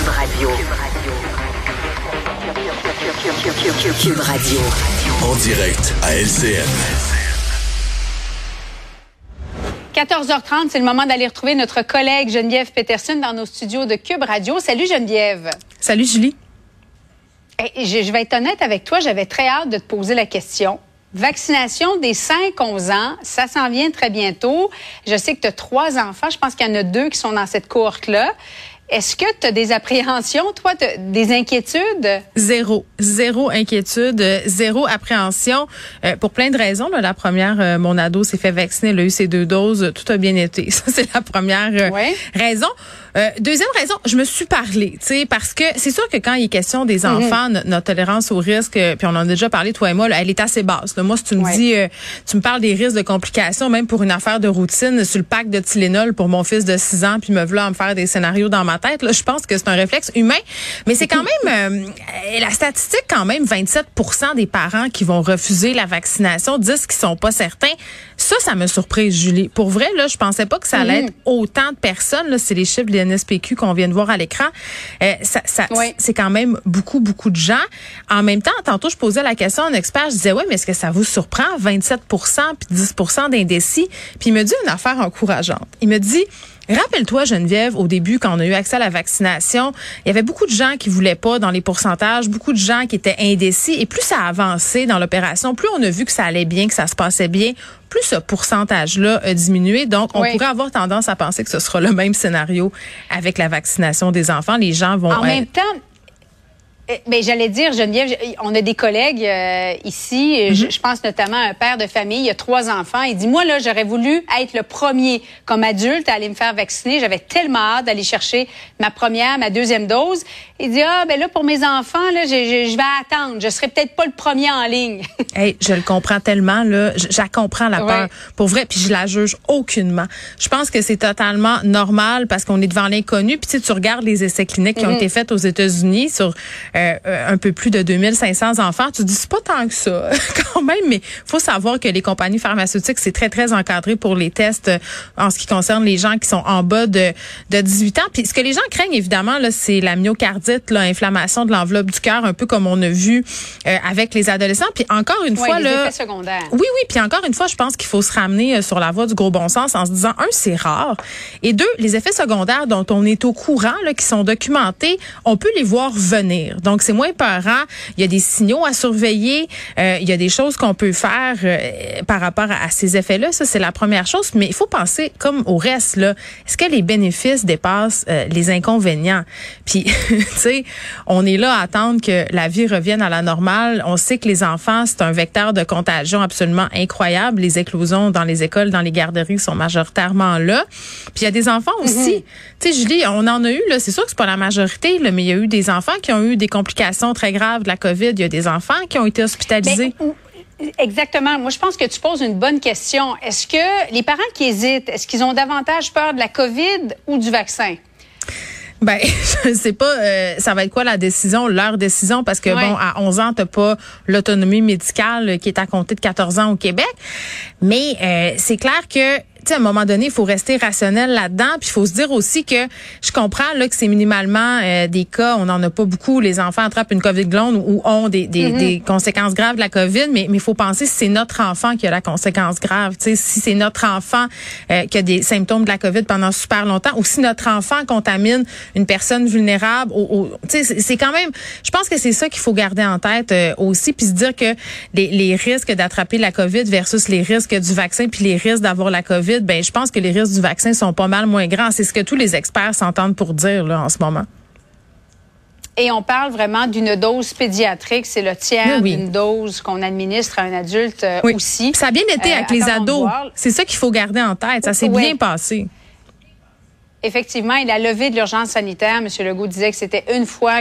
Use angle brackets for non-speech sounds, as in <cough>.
Cube Radio. Cube Radio. En direct à LCN. 14h30, c'est le moment d'aller retrouver notre collègue Geneviève Peterson dans nos studios de Cube Radio. Salut Geneviève. Salut Julie. Et je, je vais être honnête avec toi, j'avais très hâte de te poser la question. Vaccination des 5-11 ans, ça s'en vient très bientôt. Je sais que tu as trois enfants, je pense qu'il y en a deux qui sont dans cette cohorte-là. Est-ce que tu as des appréhensions, toi, des inquiétudes? Zéro. Zéro inquiétude, zéro appréhension. Euh, pour plein de raisons. Là. La première, euh, mon ado s'est fait vacciner, il a eu ses deux doses, tout a bien été. <laughs> Ça, c'est la première euh, Ouais. raison. Euh, deuxième raison, je me suis parlé, tu sais, parce que c'est sûr que quand il est question des Mhm. enfants, no- notre tolérance au risque, euh, puis on en a déjà parlé toi et moi, là, elle est assez basse. là. Moi, si tu me Ouais. dis, euh, tu me parles des risques de complications, même pour une affaire de routine, sur le pack de Tylenol pour mon fils de 6 ans, puis me vouloir me faire des scénarios dans ma tête, là, je pense que c'est un réflexe humain. Mais c'est quand même, euh, la statistique quand même, 27% des parents qui vont refuser la vaccination disent qu'ils sont pas certains. Ça, ça me surprise, Julie. Pour vrai, là, je pensais pas que ça allait être autant de personnes. C'est les chiffres de l'NSPQ qu'on vient de voir à l'écran. Euh, ça, ça, Oui. c'est quand même beaucoup, beaucoup de gens. En même temps, tantôt, je posais la question à un expert. Je disais, ouais, mais est-ce que ça vous surprend? 27% puis 10% d'indécis? Puis il me dit une affaire encourageante. Il me dit, Rappelle-toi, Geneviève, au début, quand on a eu accès à la vaccination, il y avait beaucoup de gens qui voulaient pas dans les pourcentages, beaucoup de gens qui étaient indécis. Et plus ça a avancé dans l'opération, plus on a vu que ça allait bien, que ça se passait bien, plus ce pourcentage-là a diminué. Donc, on Oui. pourrait avoir tendance à penser que ce sera le même scénario avec la vaccination des enfants. Les gens vont... En même temps, euh, ben, j'allais dire, Geneviève, on a des collègues euh, ici, Mhm. je, je pense notamment à un père de famille, il a trois enfants. Il dit, moi, là, j'aurais voulu être le premier comme adulte à aller me faire vacciner. J'avais tellement hâte d'aller chercher ma première, ma deuxième dose. Il dit, ah, ben là, pour mes enfants, là, je vais attendre. Je serai peut-être pas le premier en ligne. <laughs> Hey, je le comprends tellement là, je, la comprends la Ouais. peur pour vrai, puis je la juge aucunement. Je pense que c'est totalement normal parce qu'on est devant l'inconnu. Puis tu sais, tu regardes les essais cliniques qui ont été faits aux États-Unis sur euh, euh, un peu plus de 2500 enfants, tu dis c'est pas tant que ça <laughs> quand même, mais faut savoir que les compagnies pharmaceutiques c'est très très encadré pour les tests euh, en ce qui concerne les gens qui sont en bas de de 18 ans. Puis ce que les gens craignent évidemment là, c'est la myocardite, l'inflammation de l'enveloppe du cœur, un peu comme on a vu euh, avec les adolescents. Puis encore une Ouais, fois les là, effets secondaires. oui, oui. Puis encore une fois, je pense qu'il faut se ramener euh, sur la voie du gros bon sens en se disant, un, c'est rare. Et deux, les effets secondaires dont on est au courant, là, qui sont documentés, on peut les voir venir. Donc, c'est moins peurant. Il y a des signaux à surveiller. Euh, il y a des choses qu'on peut faire euh, par rapport à, à ces effets-là. Ça, c'est la première chose. Mais il faut penser comme au reste. là. Est-ce que les bénéfices dépassent euh, les inconvénients? Puis, <laughs> tu sais, on est là à attendre que la vie revienne à la normale. On sait que les enfants, c'est un vecteur de contagion absolument incroyable. Les éclosions dans les écoles, dans les garderies sont majoritairement là. Puis il y a des enfants aussi. Tu sais, Julie, on en a eu, là, c'est sûr que c'est pas la majorité, là, mais il y a eu des enfants qui ont eu des complications très graves de la COVID. Il y a des enfants qui ont été hospitalisés. Ben, Exactement. Moi, je pense que tu poses une bonne question. Est-ce que les parents qui hésitent, est-ce qu'ils ont davantage peur de la COVID ou du vaccin? Ben, <laughs> je sais pas, euh, ça va être quoi la décision, leur décision, parce que Ouais. bon, à 11 ans, t'as pas l'autonomie médicale qui est à compter de 14 ans au Québec, mais euh, c'est clair que tu à un moment donné, il faut rester rationnel là-dedans, puis il faut se dire aussi que je comprends là que c'est minimalement euh, des cas, on n'en a pas beaucoup, les enfants attrapent une COVID longue ou ont des, des, des conséquences graves de la COVID, mais mais il faut penser si c'est notre enfant qui a la conséquence grave, sais, si c'est notre enfant euh, qui a des symptômes de la COVID pendant super longtemps, ou si notre enfant contamine une personne vulnérable, au, au- c'est quand même, je pense que c'est ça qu'il faut garder en tête euh, aussi, puis se dire que les, les risques d'attraper la COVID versus les risques du vaccin, puis les risques d'avoir la COVID, ben je pense que les risques du vaccin sont pas mal moins grands. C'est ce que tous les experts s'entendent pour dire là en ce moment. Et on parle vraiment d'une dose pédiatrique. C'est le tiers Oui, oui. d'une dose qu'on administre à un adulte euh, Oui. aussi. Puis Ça a bien été Euh, avec les ados. C'est ça qu'il faut garder en tête. Ça s'est bien passé. Effectivement, il a levé de l'urgence sanitaire. M. Legault disait que c'était une fois